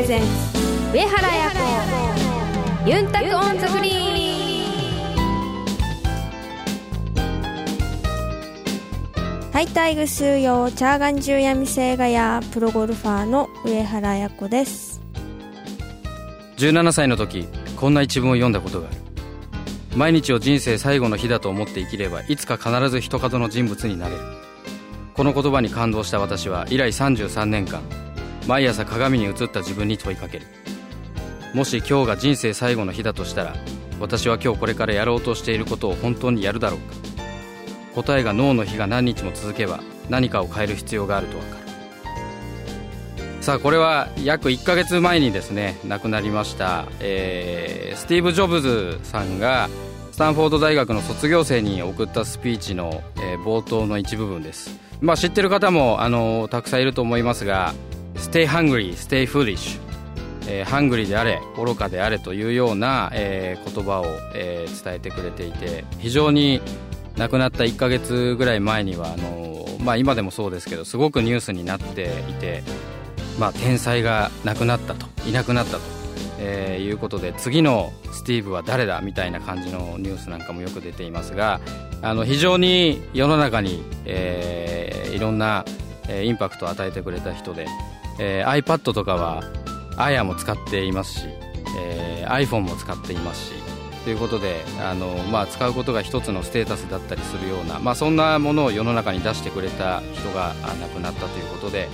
presents 上原彩子ユンタク on the green チャーガンジューヤミセーガヤー プロゴルファーの上原彩子です。17歳の時こんな一文を読んだことがある。毎日を人生最後の日だと思って生きればいつか必ずひとかどの人物になれる。この言葉に感動した私は以来33年間毎朝鏡に映った自分に問いかける。もし今日が人生最後の日だとしたら私は今日これからやろうとしていることを本当にやるだろうか。答えが脳の日が何日も続けば何かを変える必要があると分かる。さあこれは約1ヶ月前にですね亡くなりました、えー、スティーブ・ジョブズさんがスタンフォード大学の卒業生に送ったスピーチの、えー、冒頭の一部分です。まあ知ってる方もあのたくさんいると思いますが Stay hungry, stay foolish えー、ハングリーであれ愚かであれというような、えー、言葉を、えー、伝えてくれていて非常に亡くなった1ヶ月ぐらい前にはあの、まあ、今でもそうですけどすごくニュースになっていてまあ、天才が亡くなったといなくなったと、えー、いうことで次のスティーブは誰だみたいな感じのニュースなんかもよく出ていますがあの非常に世の中に、えー、いろんな、え、インパクトを与えてくれた人で、えー、iPad とかは AYA も使っていますし、えー、iPhone も使っていますしということであの、まあ、使うことが一つのステータスだったりするような、まあ、そんなものを世の中に出してくれた人が亡くなったということで。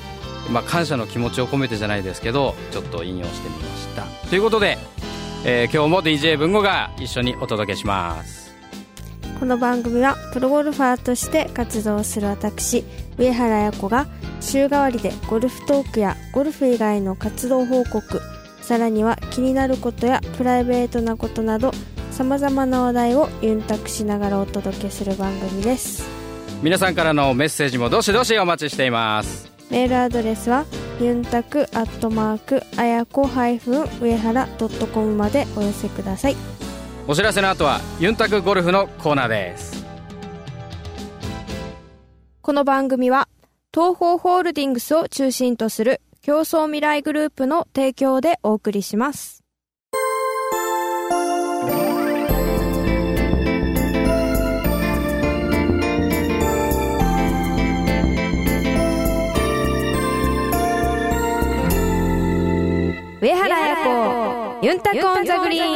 まあ、感謝の気持ちを込めてじゃないですけどちょっと引用してみましたということで、えー、今日も DJ 文吾が一緒にお届けしますこの番組はプロゴルファーとして活動する私上原彩子が週替わりでゴルフトークやゴルフ以外の活動報告さらには気になることやプライベートなことなどさまざまな話題をユンタクしながらお届けする番組です。皆さんからのメッセージもどしどしお待ちしています。メールアドレスはユンタクアットマークあやこ上原ドットコムまでお寄せくださいお知らせの後はユンタクゴルフのコーナーです。この番組は東方ホールディングスを中心とする競争未来グループの提供でお送りします。上原彩子ユンタコンザグリーン。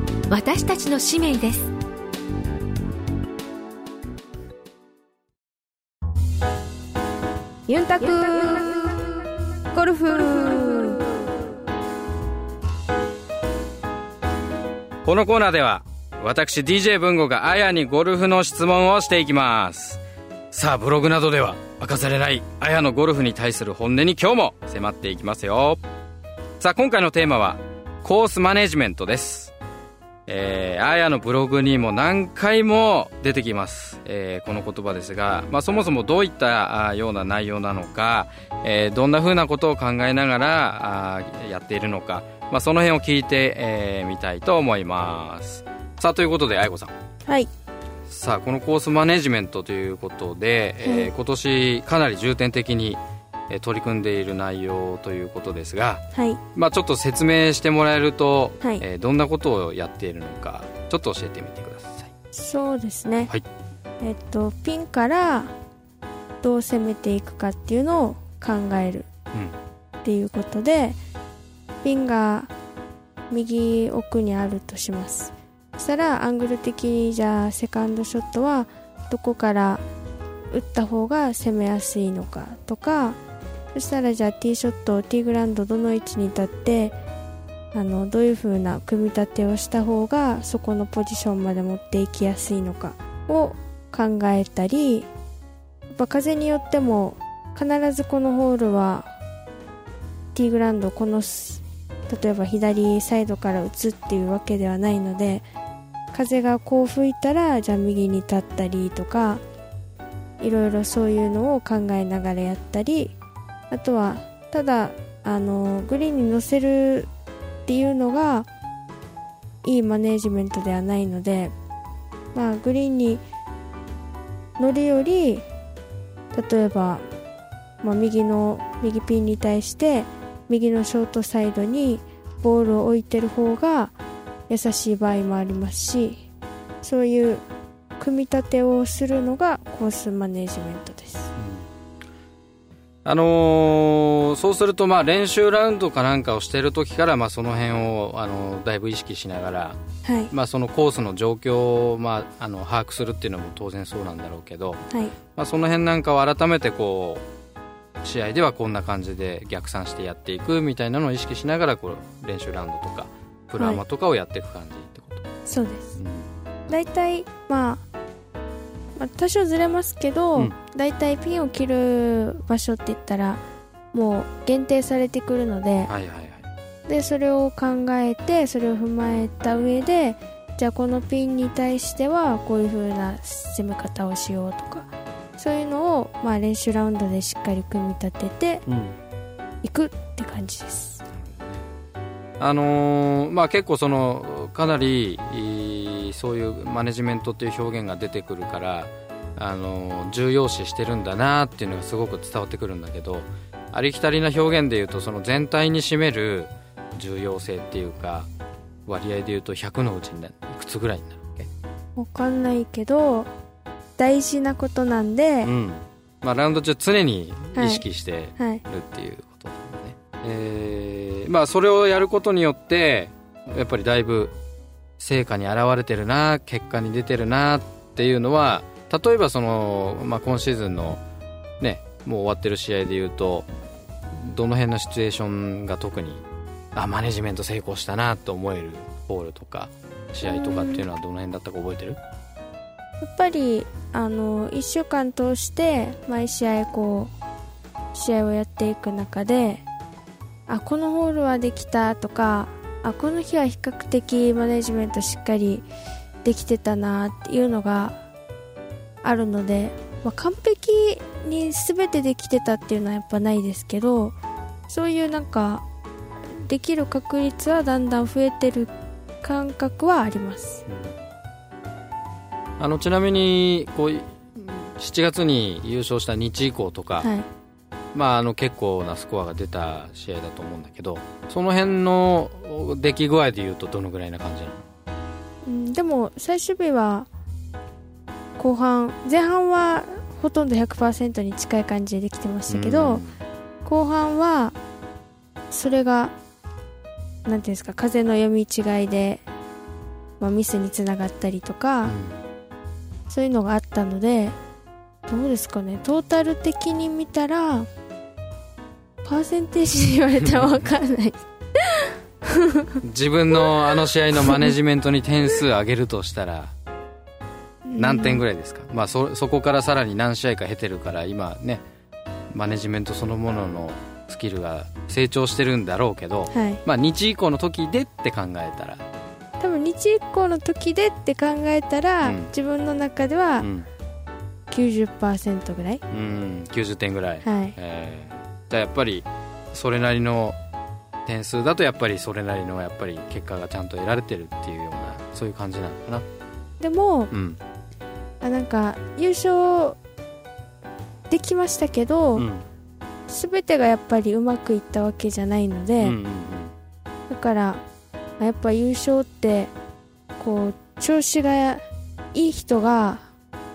私たちの使命です。ユンタクゴルフ。このコーナーでは私 DJ 文吾があやにゴルフの質問をしていきます。さあブログなどでは明かされないあやのゴルフに対する本音に今日も迫っていきますよ。さあ今回のテーマはコースマネジメントですえー、あやのブログにも何回も出てきます、えー、この言葉ですが、まあ、そもそもどういったような内容なのか、えー、どんなふうなことを考えながらあやっているのか、まあ、その辺を聞いてみ、えー、たいと思います。さあということであやこさん。はい。さあこのコースマネジメントということで、えー、今年かなり重点的に取り組んでいる内容ということですが、はい、まあ、ちょっと説明してもらえると、はい、えー、どんなことをやっているのかちょっと教えてみてください。そうですね、はい、えっとピンからどう攻めていくかっていうのを考える。っていうことで、うん、ピンが右奥にあるとします。したらアングル的にじゃあセカンドショットはどこから打った方が攻めやすいのかとかそしたらじゃあティーショットティーグラウンドどの位置に立ってあのどういう風な組み立てをした方がそこのポジションまで持っていきやすいのかを考えたりやっぱ風によっても必ずこのホールはティーグラウンドこの例えば左サイドから打つっていうわけではないので風がこう吹いたらじゃあ右に立ったりとかいろいろそういうのを考えながらやったりあとはただあのグリーンに乗せるっていうのがいいマネージメントではないので、まあ、グリーンに乗るより例えば、まあ、右の右ピンに対して右のショートサイドにボールを置いてる方が優しい場合もありますしそういう組み立てをするのがコースマネジメントです、あのー、そうするとまあ練習ラウンドかなんかをしている時からまあその辺を、あのー、だいぶ意識しながら、はい。まあ、そのコースの状況を、まあ、あの把握するっていうのも当然そうなんだろうけど、はい。まあ、その辺なんかを改めてこう試合ではこんな感じで逆算してやっていくみたいなのを意識しながらこう練習ラウンドとかプラマとかをやっていく感じってこと、はい、そうです、うん、大体まあまあ、多少ずれますけど、うん、だいたいピンを切る場所って言ったらもう限定されてくるのではいはいはい、でそれを考えてそれを踏まえた上でじゃあこのピンに対してはこういう風な攻め方をしようとかそういうのを、まあ、練習ラウンドでしっかり組み立てていくって感じです、うん、あのー、まあ、結構そのかなりそういうマネジメントっていう表現が出てくるからあの重要視してるんだなっていうのがすごく伝わってくるんだけどありきたりな表現でいうとその全体に占める重要性っていうか割合でいうと100のうちにいくつぐらいになるわけ？分かんないけど大事なことなんで、うん。まあ、ラウンド中常に意識してるっていうことだね、はいはい、えー、まあ、それをやることによってやっぱりだいぶ成果に現れてるな結果に出てるなっていうのは例えばその、まあ、今シーズンのねもう終わってる試合でいうとどの辺のシチュエーションが特にあマネジメント成功したなと思えるボールとか試合とかっていうのはどの辺だったか覚えてる？やっぱりあの1週間通して毎試合こう試合をやっていく中であこのホールはできたとかあこの日は比較的マネジメントしっかりできてたなっていうのがあるので、まあ、完璧に全てできてたっていうのはやっぱないですけどそういうなんかできる確率はだんだん増えてる感覚はあります、あのちなみにこう7月に優勝した日以降とか、はい、まあ、あの結構なスコアが出た試合だと思うんだけどその辺の出来具合でいうとどのぐらいな感じなの、うん、でも最終日は後半前半はほとんど100%に近い感じでできてましたけど、後半はそれがなんていうんですか風の読み違いで、まあ、ミスにつながったりとか、うん、そういうのがあったのでどうですかね。トータル的に見たらパーセンテージで言われたら分かんない。自分のあの試合のマネジメントに点数上げるとしたら何点ぐらいですか、まあそ、そこからさらに何試合か経てるから今ねマネジメントそのもののスキルが成長してるんだろうけど、はい、まあ日以降の時でって考えたら。多分日以降の時でって考えたら、うん、自分の中では90%ぐらい、うん、90点ぐらい、はい。えーじゃやっぱりそれなりの点数だとやっぱりそれなりのやっぱり結果がちゃんと得られてるっていうようなそういう感じなのかな。でも、うん、あなんか優勝できましたけど、うん、全てがやっぱりうまくいったわけじゃないので、うんうんうん、だからやっぱ優勝ってこう調子がいい人が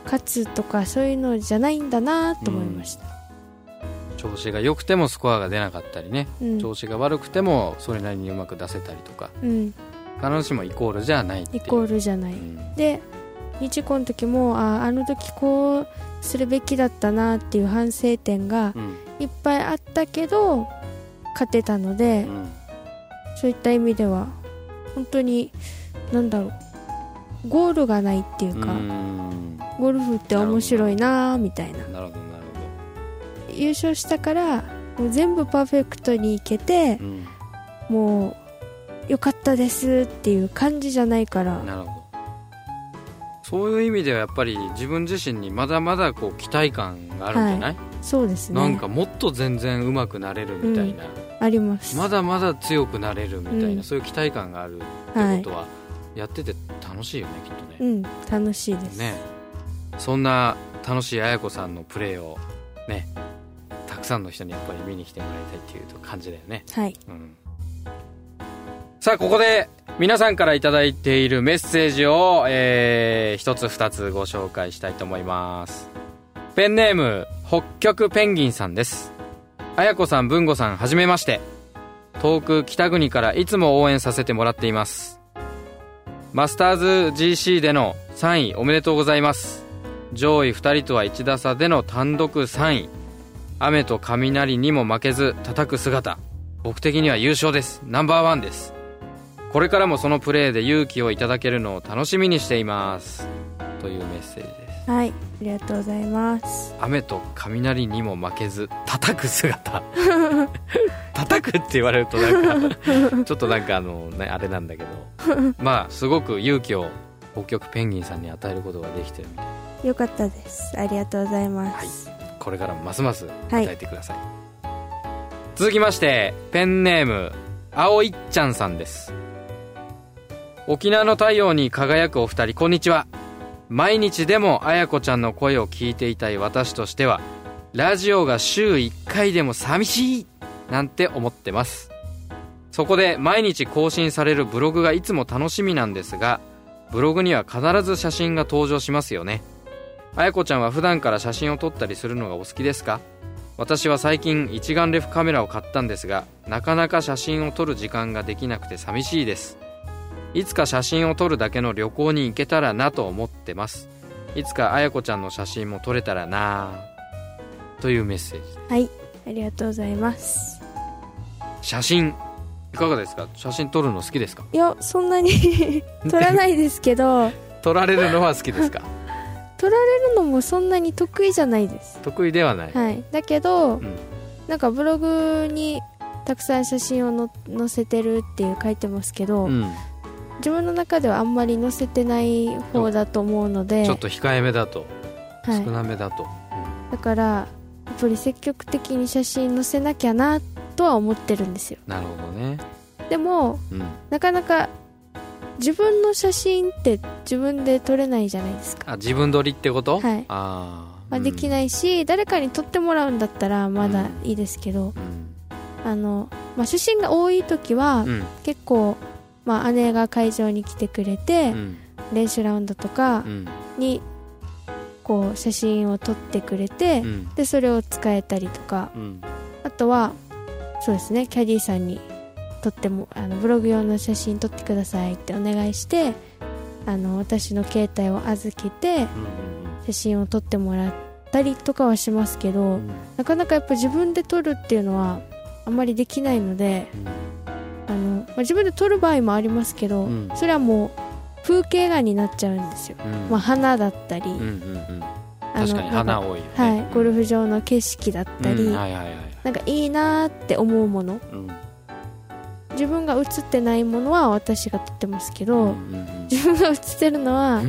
勝つとかそういうのじゃないんだなと思いました、調子が良くてもスコアが出なかったりね、うん、調子が悪くてもそれなりにうまく出せたりとか、うん、必ずしもイコールじゃないイコールじゃない、うん、で日コの時もああの時こうするべきだったなっていう反省点がいっぱいあったけど勝てたので、そういった意味では本当に何だろうゴールがないっていうかゴルフって面白いなみたいな優勝したからもう全部パーフェクトにいけて、うん、もうよかったですっていう感じじゃないから。なるほど。そういう意味ではやっぱり自分自身にまだまだこう期待感があるんじゃない、はい、そうですね。なんかもっと全然うまくなれるみたいな、うん、あります。まだまだ強くなれるみたいな、うん、そういう期待感があるってことは、やってて楽しいよねきっとね。うん。楽しいです。ね。そんな楽しい綾子さんのプレーをねたくさんの人にやっぱり見に来てもらいたいっていう感じだよね。はい、うん、さあここで皆さんから頂いているメッセージを、えー、一つ二つご紹介したいと思います。ペンネーム北極ペンギンさんです。綾子さん文吾さんはじめまして。遠く北国からいつも応援させてもらっています。マスターズ GC での3位おめでとうございます。上位2人とは1打差での単独3位雨と雷にも負けず叩く姿。僕的には優勝です。ナンバーワンです。これからもそのプレーで勇気をいただけるのを楽しみにしています。というメッセージです。はいありがとうございます。雨と雷にも負けず叩く姿。叩くって言われるとなんか ちょっとなんかあの、ね、あれなんだけど。まあすごく勇気を北極ペンギンさんに与えることができてるみたい。よかったです。ありがとうございます、はい、これからもますます与えてください、はい、続きましてペンネーム青いっちゃんさんです。沖縄の太陽に輝くお二人こんにちは。毎日でも綾子ちゃんの声を聞いていたい私としてはラジオが週1回でも寂しいなんて思ってます。そこで毎日更新されるブログがいつも楽しみなんですがブログには必ず写真が登場しますよね綾子ちゃんは普段から写真を撮ったりするのがお好きですか？私は最近一眼レフカメラを買ったんですがなかなか写真を撮る時間ができなくて寂しいです。いつか写真を撮るだけの旅行に行けたらなと思ってます。いつか綾子ちゃんの写真も撮れたらな。というメッセージ。はいありがとうございます。写真いかがですか？写真撮るの好きですか？いやそんなに 撮らないですけど。撮られるのは好きですか？撮られるのもそんなに得意じゃないです。得意ではない、はい、だけど、うん、なんかブログにたくさん写真をの載せてるっていう書いてますけど、うん、自分の中ではあんまり載せてない方だと思うのでちょっと控えめだと、はい、少なめだと、うん、だからやっぱり積極的に写真載せなきゃなとは思ってるんですよ。なるほどね。でも、うん、なかなか自分の写真って自分で撮れないじゃないですか。あ自分撮りってこと？はい。あ、まあ、できないし、うん、誰かに撮ってもらうんだったらまだいいですけど、あのまあ、写真が多い時は、結構まあ、姉が会場に来てくれて、うん、練習ラウンドとかにこう写真を撮ってくれて、うん、でそれを使えたりとか、うん、あとはそうですねキャディーさんに撮ってもあのブログ用の写真撮ってくださいってお願いしてあの私の携帯を預けて写真を撮ってもらったりとかはしますけど、なかなかやっぱ自分で撮るっていうのはあんまりできないので、あの、まあ、自分で撮る場合もありますけど、うん、それはもう風景画になっちゃうんですよ、うん、まあ、花だったり、うんうんうん、確かに花多いよ、ね、はい、ゴルフ場の景色だったり、なんかいいなって思うもの、自分が写ってないものは私が撮ってますけど、うんうんうん、自分が写ってるのは、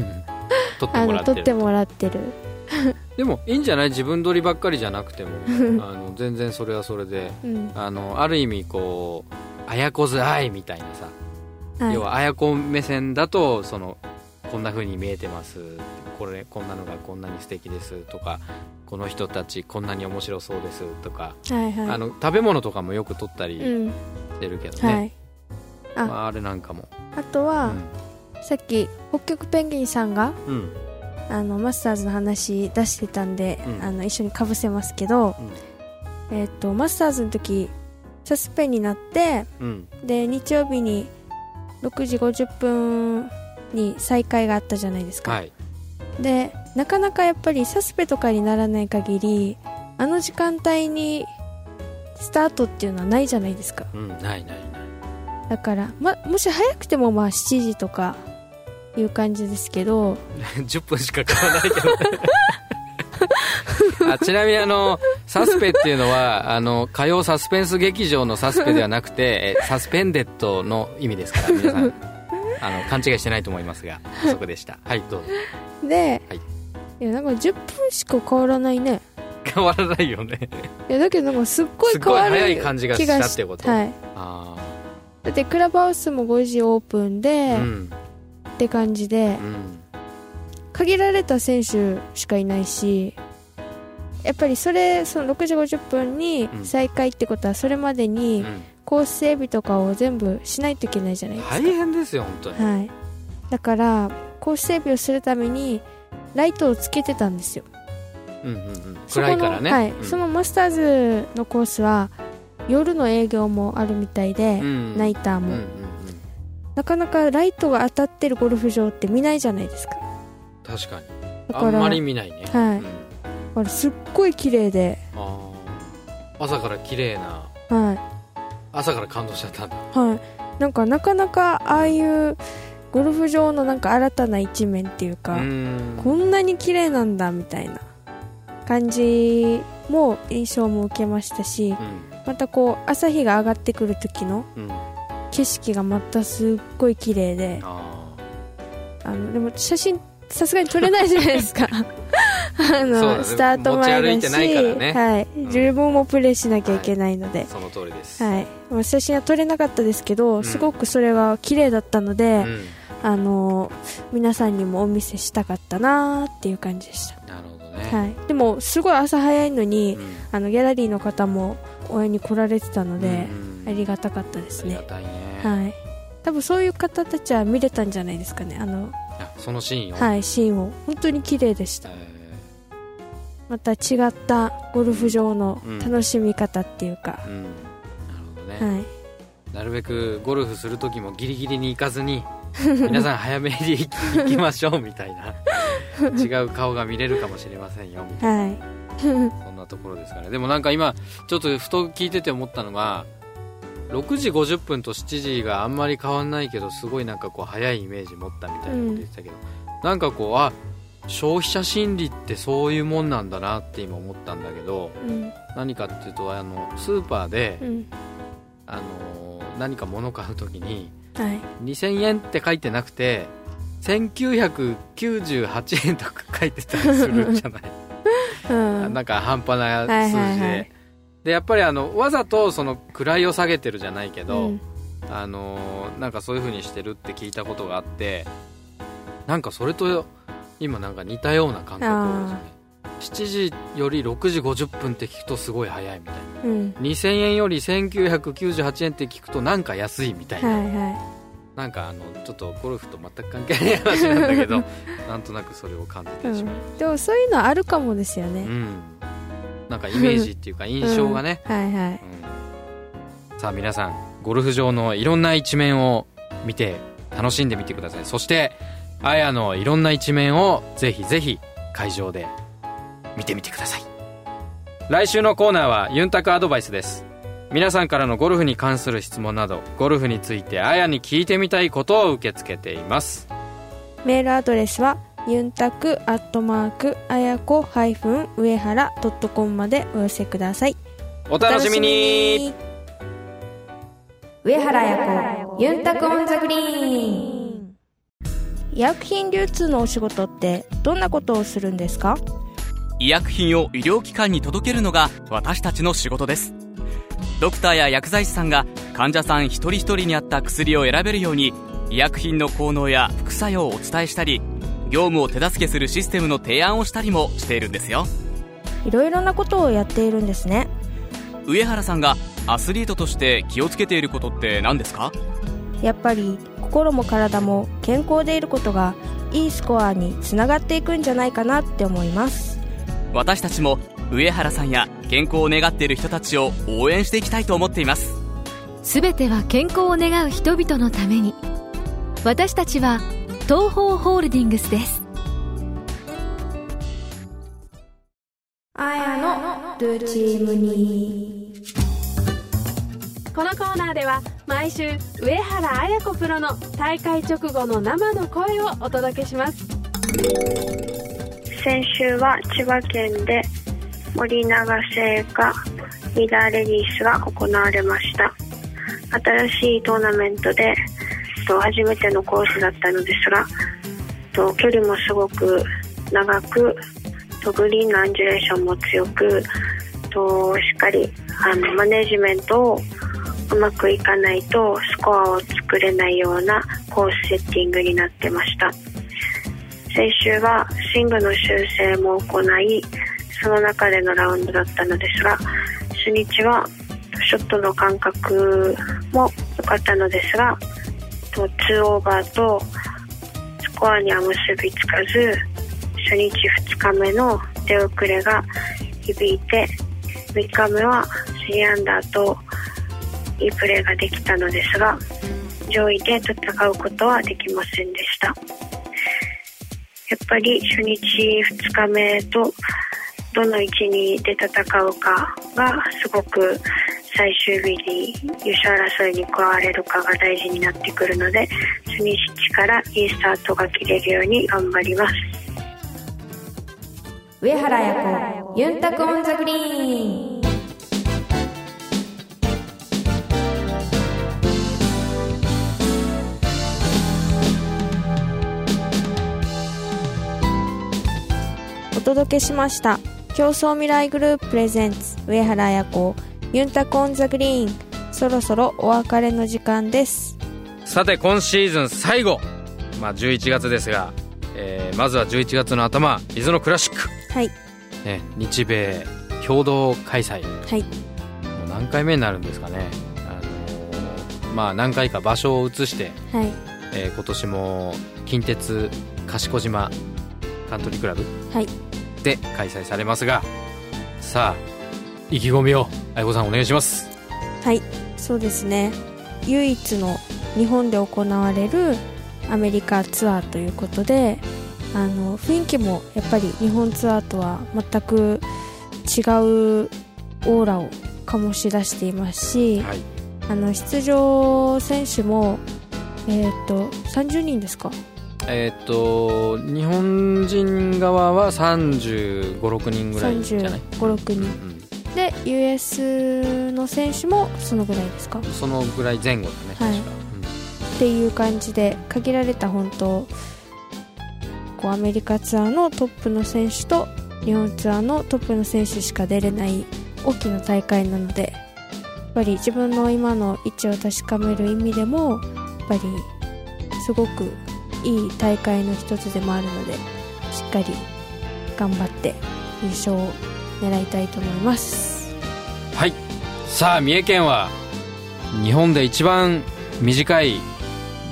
撮ってもらってる。でもいいんじゃない？自分撮りばっかりじゃなくても。あの全然それはそれで、うん、あのある意味こう綾子図愛みたいなさ、はい、要は綾子目線だとそのこんな風に見えてます。これこんなのがこんなに素敵です。とかこの人たちこんなに面白そうです。とか、はいはい、あの食べ物とかもよく撮ったりしてるけどね、うんはい、あ,、まあ、あれなんかも。あとは、うん、さっき北極ペンギンさんが、うん、あのマスターズの話出してたんで、うん、あの一緒にかぶせますけど、えーとマスターズの時サスペになって、うん、で日曜日に6時50分に再開があったじゃないですか、はい、でなかなかやっぱりサスペとかにならない限りあの時間帯にスタートっていうのはないじゃないですか、うん、ないないない。だから、ま、もし早くてもまあ7時とかいう感じですけど。10分しか買わないけど あちなみにあのサスペっていうのはあの火曜サスペンス劇場のサスペではなくてサスペンデッドの意味ですから皆さん。あの勘違いしてないと思いますがそこでした。はいどうぞ。で、はい、いやなんか10分しか変わらないね変わらないよね。いやだけどなんかすっごい変わる早い感じがしたってこと？はい。あだってクラブハウスも5時オープンで、うん、って感じで、うん、限られた選手しかいないしやっぱりそれその6時50分に再開ってことはそれまでにコース整備とかを全部しないといけないじゃないですか。大変ですよ本当に、はい、だからコース整備をするためにライトをつけてたんですようんうんうん、暗いからね、はい、うん、そのマスターズのコースは夜の営業もあるみたいで、うん、ナイターも、うんうんうん、なかなかライトが当たってるゴルフ場って見ないじゃないですか。確かに。あんまり見ないね。はい、あれすっごい綺麗で。朝から綺麗な。はい。朝から感動しちゃったんだ。はい。なんかなかなかああいうゴルフ場のなんか新たな一面っていうかこんなに綺麗なんだみたいな感じも印象も受けましたし、うん、またこう朝日が上がってくる時の景色がまたすっごい綺麗で、あのでも写真さすがに撮れないじゃないですか。あの、ね、スタート前だし、ね、はい、うん、自分もプレーしなきゃいけないので、はい、その通りです、はい、写真は撮れなかったですけど、うん、すごくそれは綺麗だったので、うん、あの皆さんにもお見せしたかったなっていう感じでした。なるほどね、はい、でもすごい朝早いのに、あのギャラリーの方も応援に来られてたので、ありがたかったですね、ね、はい。多分そういう方たちは見れたんじゃないですかね。あのそのシーンを？はいシーンを。本当に綺麗でした、また違ったゴルフ場の楽しみ方っていうか、うんうん、なるほどね、はい、なるべくゴルフする時もギリギリに行かずに 皆さん早めに行きましょうみたいな違う顔が見れるかもしれませんよみたいな、はい、そんなところですから、ね、でもなんか今ちょっとふと聞いてて思ったのが6時50分と7時があんまり変わんないけどすごいなんかこう早いイメージ持ったみたいなこと言ってたけど、うん、なんかこうあ消費者心理ってそういうもんなんだなって今思ったんだけど、うん、何かっていうとあのスーパーで、うん、あの何か物買う時に、はい、2000円って書いてなくて1998円とか書いてたりするじゃない、うん、なんか半端な数字で、はいはいはい。でやっぱりあのわざとその位を下げてるじゃないけど、うん、あのなんかそういうふうにしてるって聞いたことがあってなんかそれと今なんか似たような感覚ですね7時より6時50分って聞くとすごい早いみたいな、うん、2000円より1998円って聞くとなんか安いみたいな、はいはい、なんかあのちょっとゴルフと全く関係ない話なんだけど なんとなくそれを感じてしまう、うん、でもそういうのあるかもですよね、うん。なんかイメージっていうか印象がね、はいはい、うん、さあ皆さんゴルフ場のいろんな一面を見て楽しんでみてください。そしてあやのいろんな一面をぜひぜひ会場で見てみてください。来週のコーナーはユンタクアドバイスです。皆さんからのゴルフに関する質問などゴルフについて彩に聞いてみたいことを受け付けています。メールアドレスはユンタクアットマークあやこハイフン上原ドットコムまでお寄せください。お楽しみに。上原彩子ユンタク on the green。医薬品流通のお仕事ってどんなことをするんですか？医薬品を医療機関に届けるのが私たちの仕事です。ドクターや薬剤師さんが患者さん一人一人に合った薬を選べるように医薬品の効能や副作用をお伝えしたり業務を手助けするシステムの提案をしたりもしているんですよ。いろいろなことをやっているんですね。上原さんがアスリートとして気をつけていることって何ですか？やっぱり心も体も健康でいることがいいスコアにつながっていくんじゃないかなって思います私たちも上原さんや健康を願っている人たちを応援していきたいと思っています。全ては健康を願う人々のために。私たちは東方ホールディングスです。あやのルチームに。このコーナーでは毎週上原綾子プロの大会直後の生の声をお届けします先週は千葉県で森永製菓ミラーレディースが行われました。新しいトーナメントで初めてのコースだったのですが距離もすごく長くグリーンのアンジュレーションも強くとしっかりあのマネジメントをうまくいかないとスコアを作れないようなコースセッティングになってました。先週はスイングの修正も行いその中でのラウンドだったのですが初日はショットの感覚も良かったのですが2オーバーとスコアには結びつかず初日2日目の出遅れが響いて3日目は3アンダーといいプレーができたのですが上位で戦うことはできませんでしたやっぱり初日2日目とどの位置にで戦うかがすごく最終日に優勝争いに加われるかが大事になってくるので初日からいいスタートが切れるように頑張ります。上原彩子ユンタク on the green。届けしました。共創未来グループ presents 上原彩子ユンタク on the green。そろそろお別れの時間です。さて今シーズン最後。まあ11月ですが、えー、まずは11月の頭伊豆のクラシック。はい、ね、日米共同開催。はい。もう何回目になるんですかね。あのー、まあ何回か場所を移して、はい。えー、今年も近鉄賢島カントリークラブ、はい、で開催されますがさあ意気込みを愛子さんお願いします。はいそうですね。唯一の日本で行われるアメリカツアーということであの雰囲気もやっぱり日本ツアーとは全く違うオーラを醸し出していますし、はい、あの出場選手も、えーと、と30人ですか？えっ、と日本人側は3 5 6人ぐらいじゃない？3 5 6人、うん、で US の選手もそのぐらいですか？そのぐらい前後だね、はい、確か、うん、っていう感じで限られた本当こうアメリカツアーのトップの選手と日本ツアーのトップの選手しか出れない大きな大会なのでやっぱり自分の今の位置を確かめる意味でもやっぱりすごくいい大会の一つでもあるのでしっかり頑張って優勝を狙いたいと思います。はい。さあ三重県は日本で一番短い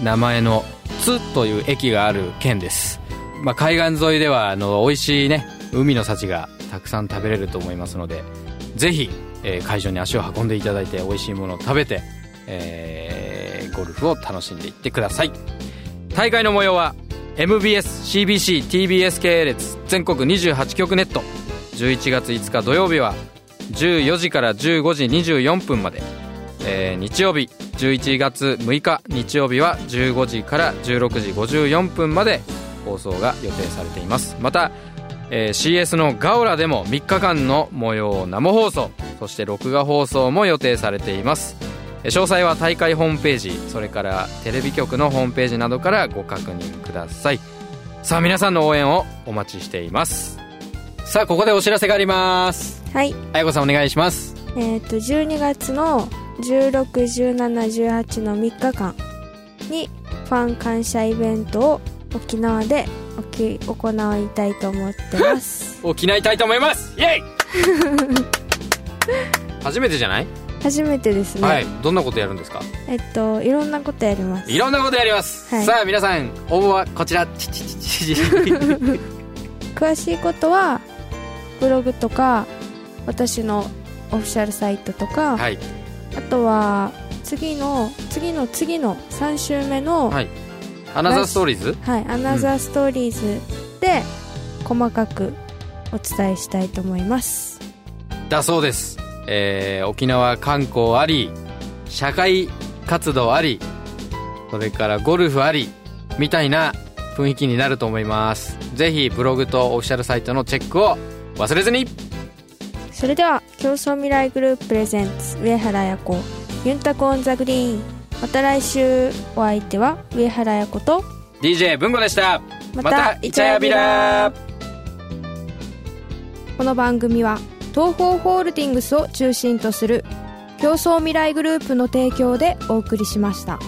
名前の津という駅がある県です、まあ、海岸沿いではあの美味しいね海の幸がたくさん食べれると思いますのでぜひ、えー、会場に足を運んでいただいて美味しいものを食べて、えー、ゴルフを楽しんでいってください。大会の模様は MBSCBCTBS 系列全国28局ネット。11月5日土曜日は14時から15時24分まで、えー、日曜日11月6日日曜日は15時から16時54分まで放送が予定されています。また、えー、CS のガオラでも3日間の模様を生放送そして録画放送も予定されています。詳細は大会ホームページそれからテレビ局のホームページなどからご確認ください。さあ皆さんの応援をお待ちしています。さあここでお知らせがあります。はい。あやこさんお願いします。えっ、と12月の161718の3日間にファン感謝イベントを沖縄で行いたいと思ってます。沖縄いたいと思います。イエイ！初めてじゃない？初めてですね。はい。どんなことやるんですか？えっといろんなことやります。いろんなことやります、はい、さあ皆さん応募はこちら。詳しいことはブログとか私のオフィシャルサイトとか、はい、あとは次の次の次の3週目の、はい、アナザーストーリーズはいアナザーストーリーズで細かくお伝えしたいと思います。だそうですえー、沖縄観光あり社会活動ありそれからゴルフありみたいな雰囲気になると思います。ぜひブログとオフィシャルサイトのチェックを忘れずに。それでは競争未来グループプレゼンツ上原彩子ユンタコオンザグリーン。また来週お相手は上原彩子と DJ 文吾でした。ままたイチャヤビラこの番組は東方ホールディングスを中心とする競争未来グループの提供でお送りしました。